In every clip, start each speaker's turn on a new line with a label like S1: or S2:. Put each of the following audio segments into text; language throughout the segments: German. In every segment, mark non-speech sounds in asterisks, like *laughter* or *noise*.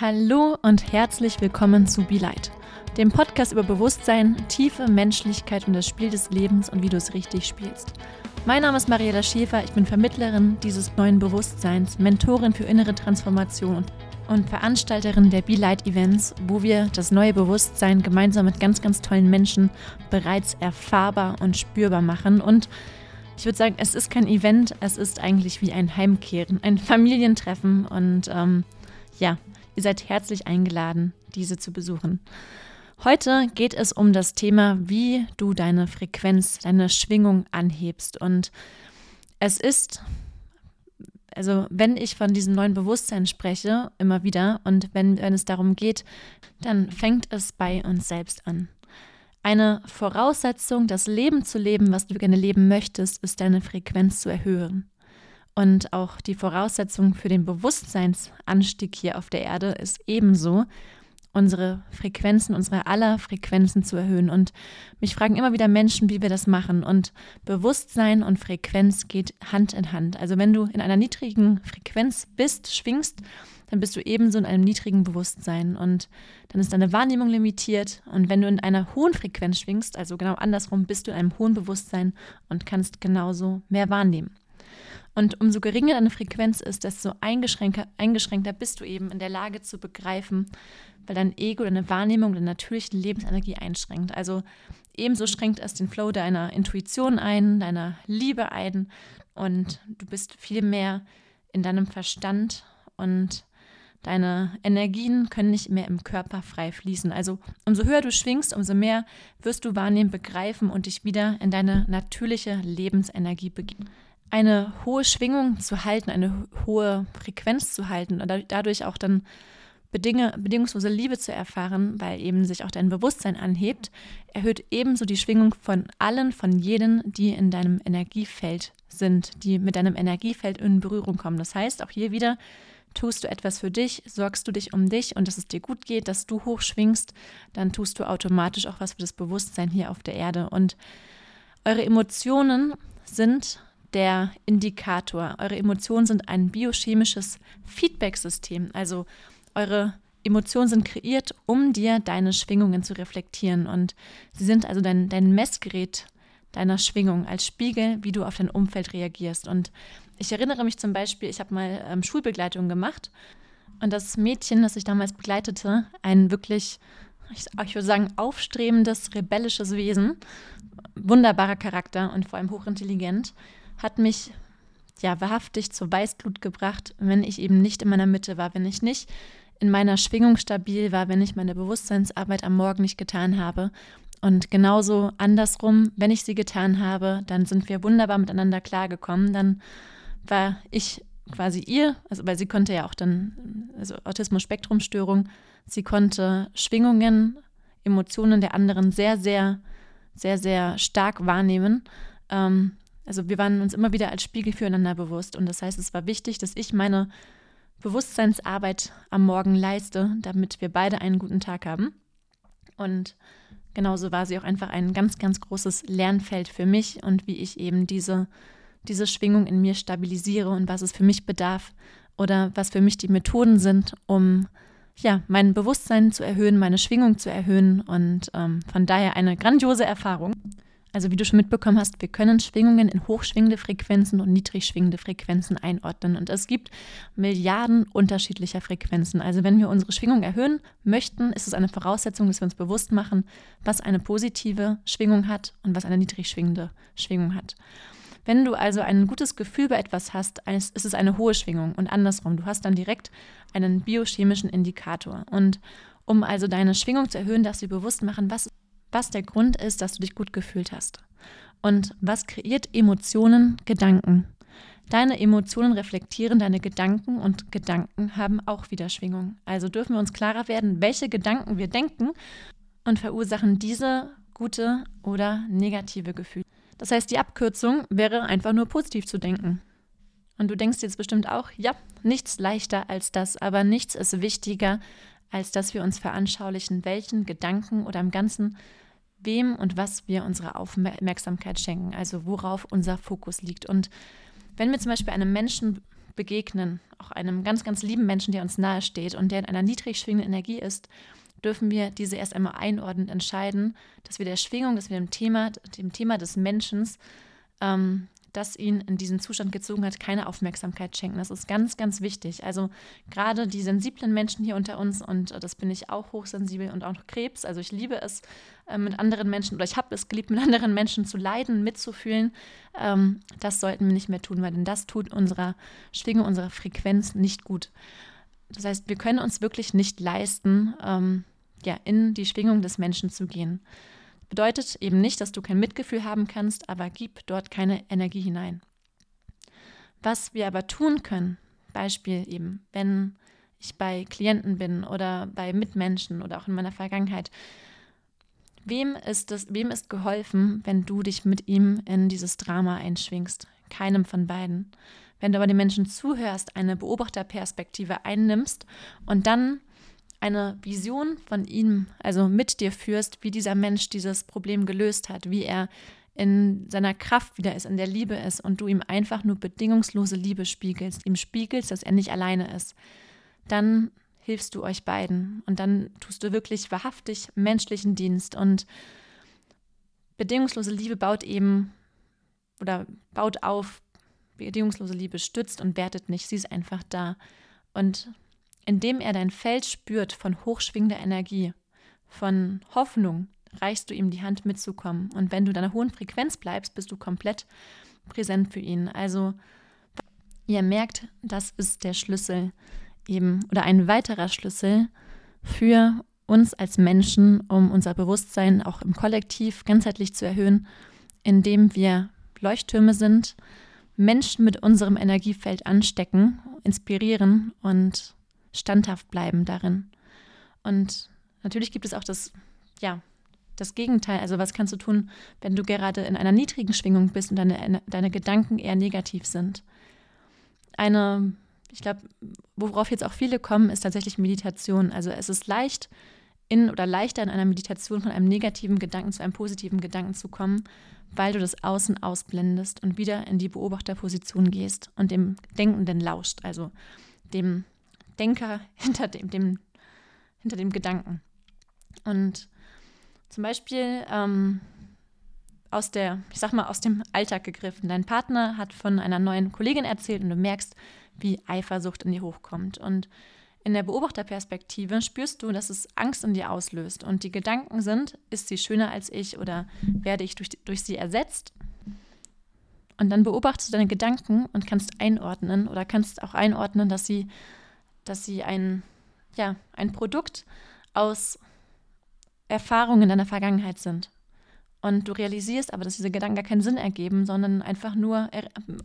S1: Hallo und herzlich willkommen zu Be Light, dem Podcast über Bewusstsein, tiefe Menschlichkeit und das Spiel des Lebens und wie du es richtig spielst. Mein Name ist Mariella Schäfer, ich bin Vermittlerin dieses neuen Bewusstseins, Mentorin für innere Transformation und, Veranstalterin der Be Light Events, wo wir das neue Bewusstsein gemeinsam mit ganz, ganz tollen Menschen bereits erfahrbar und spürbar machen und ich würde sagen, es ist kein Event, es ist eigentlich wie ein Heimkehren, ein Familientreffen und ähm, ja, Ihr seid herzlich eingeladen, diese zu besuchen. Heute geht es um das Thema, wie du deine Frequenz, deine Schwingung anhebst. Und es ist, also wenn ich von diesem neuen Bewusstsein spreche, immer wieder, und wenn, wenn es darum geht, dann fängt es bei uns selbst an. Eine Voraussetzung, das Leben zu leben, was du gerne leben möchtest, ist deine Frequenz zu erhöhen. Und auch die Voraussetzung für den Bewusstseinsanstieg hier auf der Erde ist ebenso, unsere Frequenzen, unsere aller Frequenzen zu erhöhen. Und mich fragen immer wieder Menschen, wie wir das machen. Und Bewusstsein und Frequenz geht Hand in Hand. Also wenn du in einer niedrigen Frequenz bist, schwingst, dann bist du ebenso in einem niedrigen Bewusstsein. Und dann ist deine Wahrnehmung limitiert. Und wenn du in einer hohen Frequenz schwingst, also genau andersrum, bist du in einem hohen Bewusstsein und kannst genauso mehr wahrnehmen. Und umso geringer deine Frequenz ist, desto eingeschränkter, eingeschränkter bist du eben in der Lage zu begreifen, weil dein Ego, deine Wahrnehmung, deine natürliche Lebensenergie einschränkt. Also ebenso schränkt es den Flow deiner Intuition ein, deiner Liebe ein und du bist viel mehr in deinem Verstand und deine Energien können nicht mehr im Körper frei fließen. Also umso höher du schwingst, umso mehr wirst du wahrnehmen, begreifen und dich wieder in deine natürliche Lebensenergie begeben eine hohe Schwingung zu halten, eine hohe Frequenz zu halten und dadurch auch dann bedinge, bedingungslose Liebe zu erfahren, weil eben sich auch dein Bewusstsein anhebt, erhöht ebenso die Schwingung von allen, von jedem, die in deinem Energiefeld sind, die mit deinem Energiefeld in Berührung kommen. Das heißt, auch hier wieder tust du etwas für dich, sorgst du dich um dich und dass es dir gut geht, dass du hoch schwingst, dann tust du automatisch auch was für das Bewusstsein hier auf der Erde. Und eure Emotionen sind der Indikator. Eure Emotionen sind ein biochemisches Feedback-System. Also eure Emotionen sind kreiert, um dir deine Schwingungen zu reflektieren. Und sie sind also dein, dein Messgerät deiner Schwingung als Spiegel, wie du auf dein Umfeld reagierst. Und ich erinnere mich zum Beispiel, ich habe mal ähm, Schulbegleitung gemacht. Und das Mädchen, das ich damals begleitete, ein wirklich, ich, ich würde sagen, aufstrebendes, rebellisches Wesen, wunderbarer Charakter und vor allem hochintelligent, hat mich ja wahrhaftig zur Weißglut gebracht, wenn ich eben nicht in meiner Mitte war, wenn ich nicht in meiner Schwingung stabil war, wenn ich meine Bewusstseinsarbeit am Morgen nicht getan habe. Und genauso andersrum, wenn ich sie getan habe, dann sind wir wunderbar miteinander klargekommen. Dann war ich quasi ihr, also weil sie konnte ja auch dann, also Autismus-Spektrum-Störung, sie konnte Schwingungen, Emotionen der anderen sehr, sehr, sehr, sehr stark wahrnehmen. Ähm, also wir waren uns immer wieder als Spiegel füreinander bewusst. Und das heißt, es war wichtig, dass ich meine Bewusstseinsarbeit am Morgen leiste, damit wir beide einen guten Tag haben. Und genauso war sie auch einfach ein ganz, ganz großes Lernfeld für mich und wie ich eben diese, diese Schwingung in mir stabilisiere und was es für mich bedarf oder was für mich die Methoden sind, um ja, mein Bewusstsein zu erhöhen, meine Schwingung zu erhöhen und ähm, von daher eine grandiose Erfahrung. Also wie du schon mitbekommen hast, wir können Schwingungen in hochschwingende Frequenzen und niedrigschwingende Frequenzen einordnen. Und es gibt Milliarden unterschiedlicher Frequenzen. Also wenn wir unsere Schwingung erhöhen möchten, ist es eine Voraussetzung, dass wir uns bewusst machen, was eine positive Schwingung hat und was eine niedrigschwingende Schwingung hat. Wenn du also ein gutes Gefühl bei etwas hast, ist es eine hohe Schwingung und andersrum. Du hast dann direkt einen biochemischen Indikator. Und um also deine Schwingung zu erhöhen, darfst du dir bewusst machen, was was der Grund ist, dass du dich gut gefühlt hast. Und was kreiert Emotionen, Gedanken? Deine Emotionen reflektieren deine Gedanken und Gedanken haben auch wieder Schwingung. Also dürfen wir uns klarer werden, welche Gedanken wir denken und verursachen diese gute oder negative Gefühle. Das heißt, die Abkürzung wäre einfach nur positiv zu denken. Und du denkst jetzt bestimmt auch, ja, nichts leichter als das, aber nichts ist wichtiger, als dass wir uns veranschaulichen, welchen Gedanken oder im Ganzen wem und was wir unsere Aufmerksamkeit schenken, also worauf unser Fokus liegt. Und wenn wir zum Beispiel einem Menschen begegnen, auch einem ganz, ganz lieben Menschen, der uns nahe steht und der in einer niedrig schwingenden Energie ist, dürfen wir diese erst einmal einordnend entscheiden, dass wir der Schwingung, dass wir dem Thema, dem Thema des Menschen ähm, das ihn in diesen Zustand gezogen hat, keine Aufmerksamkeit schenken. Das ist ganz, ganz wichtig. Also gerade die sensiblen Menschen hier unter uns, und das bin ich auch hochsensibel und auch noch Krebs, also ich liebe es, äh, mit anderen Menschen, oder ich habe es geliebt, *laughs* mit anderen Menschen zu leiden, mitzufühlen, ähm, das sollten wir nicht mehr tun, weil denn das tut unserer Schwingung, unserer Frequenz nicht gut. Das heißt, wir können uns wirklich nicht leisten, ähm, ja, in die Schwingung des Menschen zu gehen. Bedeutet eben nicht, dass du kein Mitgefühl haben kannst, aber gib dort keine Energie hinein. Was wir aber tun können, Beispiel eben, wenn ich bei Klienten bin oder bei Mitmenschen oder auch in meiner Vergangenheit, wem ist es, wem ist geholfen, wenn du dich mit ihm in dieses Drama einschwingst? Keinem von beiden. Wenn du aber den Menschen zuhörst, eine Beobachterperspektive einnimmst und dann eine Vision von ihm, also mit dir führst, wie dieser Mensch dieses Problem gelöst hat, wie er in seiner Kraft wieder ist, in der Liebe ist und du ihm einfach nur bedingungslose Liebe spiegelst, ihm spiegelst, dass er nicht alleine ist, dann hilfst du euch beiden und dann tust du wirklich wahrhaftig menschlichen Dienst und bedingungslose Liebe baut eben oder baut auf, bedingungslose Liebe stützt und wertet nicht, sie ist einfach da. Und indem er dein Feld spürt von hochschwingender Energie, von Hoffnung, reichst du ihm die Hand mitzukommen. Und wenn du deiner hohen Frequenz bleibst, bist du komplett präsent für ihn. Also ihr merkt, das ist der Schlüssel eben oder ein weiterer Schlüssel für uns als Menschen, um unser Bewusstsein auch im Kollektiv ganzheitlich zu erhöhen, indem wir Leuchttürme sind, Menschen mit unserem Energiefeld anstecken, inspirieren und standhaft bleiben darin. Und natürlich gibt es auch das, ja, das Gegenteil. Also was kannst du tun, wenn du gerade in einer niedrigen Schwingung bist und deine, deine Gedanken eher negativ sind? Eine, ich glaube, worauf jetzt auch viele kommen, ist tatsächlich Meditation. Also es ist leicht in oder leichter in einer Meditation von einem negativen Gedanken zu einem positiven Gedanken zu kommen, weil du das Außen ausblendest und wieder in die Beobachterposition gehst und dem Denkenden lauscht, also dem Denker *laughs* hinter dem, dem, hinter dem Gedanken. Und zum Beispiel ähm, aus der, ich sag mal, aus dem Alltag gegriffen. Dein Partner hat von einer neuen Kollegin erzählt und du merkst, wie Eifersucht in dir hochkommt. Und in der Beobachterperspektive spürst du, dass es Angst in dir auslöst. Und die Gedanken sind, ist sie schöner als ich oder werde ich durch, durch sie ersetzt? Und dann beobachtest du deine Gedanken und kannst einordnen oder kannst auch einordnen, dass sie dass sie ein, ja, ein Produkt aus Erfahrungen deiner Vergangenheit sind. Und du realisierst aber, dass diese Gedanken gar keinen Sinn ergeben, sondern einfach nur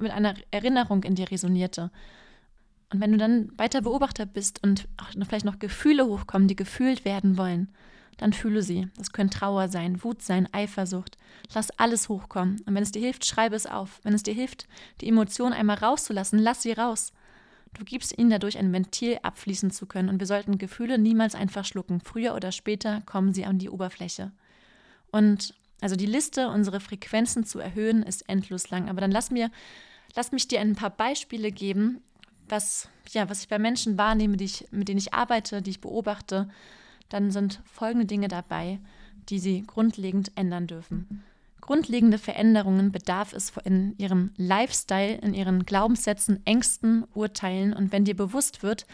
S1: mit einer Erinnerung in dir resonierte. Und wenn du dann weiter Beobachter bist und vielleicht noch Gefühle hochkommen, die gefühlt werden wollen, dann fühle sie. Das können Trauer sein, Wut sein, Eifersucht. Lass alles hochkommen. Und wenn es dir hilft, schreibe es auf. Wenn es dir hilft, die Emotion einmal rauszulassen, lass sie raus. Du gibst ihnen dadurch ein Ventil abfließen zu können und wir sollten Gefühle niemals einfach schlucken. Früher oder später kommen sie an die Oberfläche. Und also die Liste, unsere Frequenzen zu erhöhen, ist endlos lang. Aber dann lass mir, lass mich dir ein paar Beispiele geben, was, ja, was ich bei Menschen wahrnehme, die ich, mit denen ich arbeite, die ich beobachte. Dann sind folgende Dinge dabei, die sie grundlegend ändern dürfen. Grundlegende Veränderungen bedarf es in ihrem Lifestyle, in ihren Glaubenssätzen, Ängsten, Urteilen und wenn dir bewusst wird,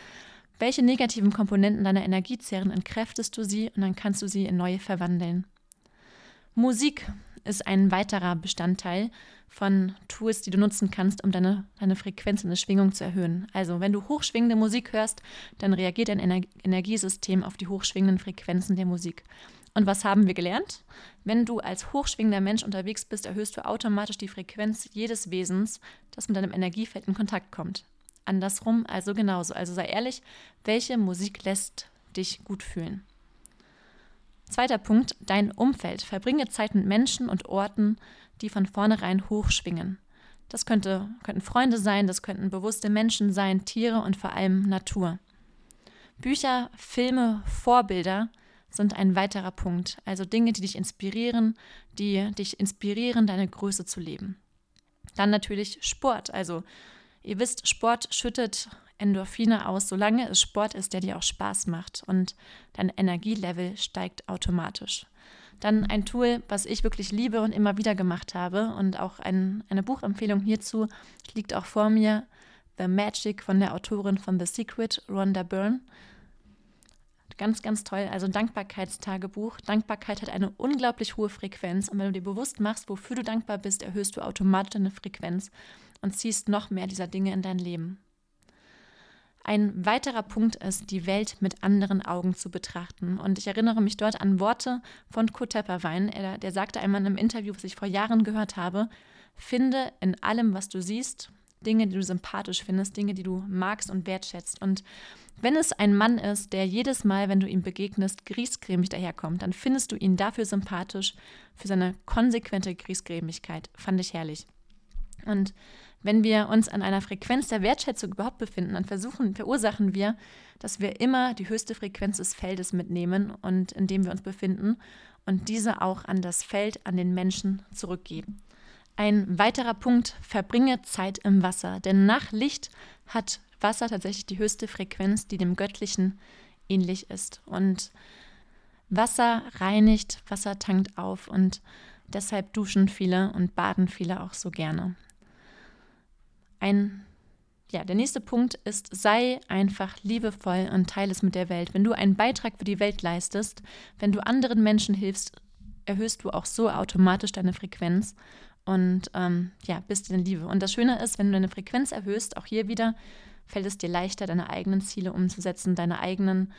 S1: welche negativen Komponenten deiner Energie zehren, entkräftest du sie und dann kannst du sie in neue verwandeln. Musik ist ein weiterer Bestandteil von Tools, die du nutzen kannst, um deine, deine Frequenz und deine Schwingung zu erhöhen. Also, wenn du hochschwingende Musik hörst, dann reagiert dein Ener Energiesystem auf die hochschwingenden Frequenzen der Musik. Und was haben wir gelernt? Wenn du als hochschwingender Mensch unterwegs bist, erhöhst du automatisch die Frequenz jedes Wesens, das mit deinem Energiefeld in Kontakt kommt. Andersrum also genauso. Also sei ehrlich, welche Musik lässt dich gut fühlen? Zweiter Punkt, dein Umfeld. Verbringe Zeit mit Menschen und Orten, die von vornherein hochschwingen. Das könnte, könnten Freunde sein, das könnten bewusste Menschen sein, Tiere und vor allem Natur. Bücher, Filme, Vorbilder sind ein weiterer Punkt. Also Dinge, die dich inspirieren, die dich inspirieren, deine Größe zu leben. Dann natürlich Sport. Also Ihr wisst, Sport schüttet Endorphine aus, solange es Sport ist, der dir auch Spaß macht und dein Energielevel steigt automatisch. Dann ein Tool, was ich wirklich liebe und immer wieder gemacht habe und auch ein, eine Buchempfehlung hierzu liegt auch vor mir, The Magic von der Autorin von The Secret, Rhonda Byrne. Ganz, ganz toll. Also Dankbarkeitstagebuch. Dankbarkeit hat eine unglaublich hohe Frequenz und wenn du dir bewusst machst, wofür du dankbar bist, erhöhst du automatisch deine Frequenz und ziehst noch mehr dieser Dinge in dein Leben. Ein weiterer Punkt ist, die Welt mit anderen Augen zu betrachten. Und ich erinnere mich dort an Worte von Kurt Tepperwein. Er, der sagte einmal in einem Interview, was ich vor Jahren gehört habe, finde in allem, was du siehst, Dinge, die du sympathisch findest, Dinge, die du magst und wertschätzt. Und wenn es ein Mann ist, der jedes Mal, wenn du ihm begegnest, griesgrämig daherkommt, dann findest du ihn dafür sympathisch, für seine konsequente Griesgrämigkeit. Fand ich herrlich. Und wenn wir uns an einer Frequenz der Wertschätzung überhaupt befinden, dann versuchen, verursachen wir, dass wir immer die höchste Frequenz des Feldes mitnehmen und in dem wir uns befinden und diese auch an das Feld, an den Menschen zurückgeben. Ein weiterer Punkt, verbringe Zeit im Wasser, denn nach Licht hat Wasser tatsächlich die höchste Frequenz, die dem Göttlichen ähnlich ist. Und Wasser reinigt, Wasser tankt auf und deshalb duschen viele und baden viele auch so gerne ein, ja, der nächste Punkt ist, sei einfach liebevoll und teile es mit der Welt. Wenn du einen Beitrag für die Welt leistest, wenn du anderen Menschen hilfst, erhöhst du auch so automatisch deine Frequenz und ähm, ja, bist in Liebe. Und das Schöne ist, wenn du deine Frequenz erhöhst, auch hier wieder, fällt es dir leichter, deine eigenen Ziele umzusetzen, deine eigenen,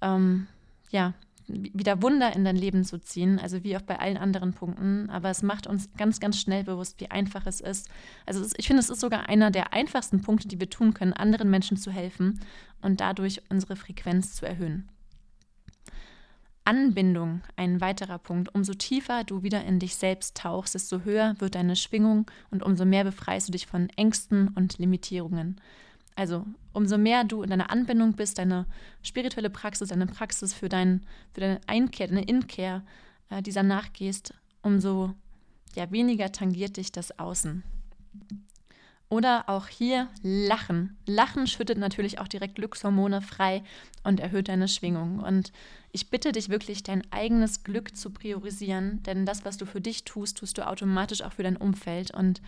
S1: ähm, ja, wieder Wunder in dein Leben zu ziehen, also wie auch bei allen anderen Punkten. Aber es macht uns ganz, ganz schnell bewusst, wie einfach es ist. Also ich finde, es ist sogar einer der einfachsten Punkte, die wir tun können, anderen Menschen zu helfen und dadurch unsere Frequenz zu erhöhen. Anbindung, ein weiterer Punkt. Umso tiefer du wieder in dich selbst tauchst, desto höher wird deine Schwingung und umso mehr befreist du dich von Ängsten und Limitierungen. Also umso mehr du in deiner Anbindung bist, deine spirituelle Praxis, deine Praxis für, dein, für deine Einkehr, deine Inkehr, äh, dieser nachgehst, umso ja, weniger tangiert dich das Außen. Oder auch hier Lachen. Lachen schüttet natürlich auch direkt Glückshormone frei und erhöht deine Schwingung. Und ich bitte dich wirklich, dein eigenes Glück zu priorisieren, denn das, was du für dich tust, tust du automatisch auch für dein Umfeld. Und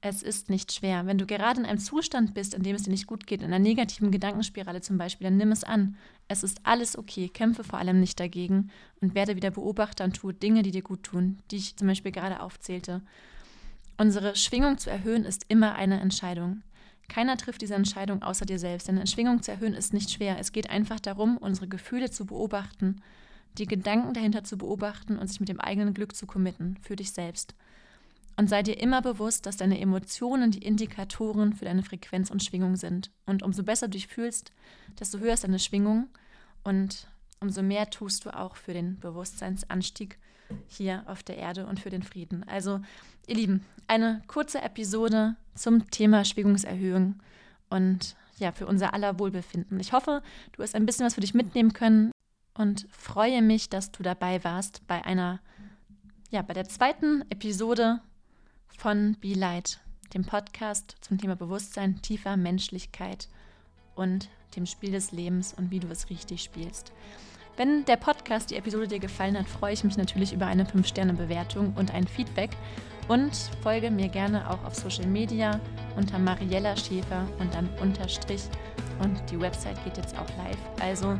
S1: es ist nicht schwer. Wenn du gerade in einem Zustand bist, in dem es dir nicht gut geht, in einer negativen Gedankenspirale zum Beispiel, dann nimm es an. Es ist alles okay. Kämpfe vor allem nicht dagegen und werde wieder Beobachter und tue Dinge, die dir gut tun, die ich zum Beispiel gerade aufzählte. Unsere Schwingung zu erhöhen ist immer eine Entscheidung. Keiner trifft diese Entscheidung außer dir selbst, denn Schwingung zu erhöhen ist nicht schwer. Es geht einfach darum, unsere Gefühle zu beobachten, die Gedanken dahinter zu beobachten und sich mit dem eigenen Glück zu committen, für dich selbst. Und sei dir immer bewusst, dass deine Emotionen die Indikatoren für deine Frequenz und Schwingung sind. Und umso besser du dich fühlst, desto höher ist deine Schwingung und umso mehr tust du auch für den Bewusstseinsanstieg hier auf der Erde und für den Frieden. Also, ihr Lieben, eine kurze Episode zum Thema Schwingungserhöhung und ja, für unser aller Wohlbefinden. Ich hoffe, du hast ein bisschen was für dich mitnehmen können und freue mich, dass du dabei warst bei einer, ja, bei der zweiten Episode von Be Light, dem Podcast zum Thema Bewusstsein, tiefer Menschlichkeit und dem Spiel des Lebens und wie du es richtig spielst. Wenn der Podcast, die Episode dir gefallen hat, freue ich mich natürlich über eine 5-Sterne-Bewertung und ein Feedback und folge mir gerne auch auf Social Media unter Mariella Schäfer und dann Unterstrich und die Website geht jetzt auch live. Also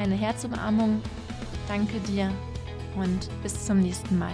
S1: eine Herzumarmung, danke dir und bis zum nächsten Mal.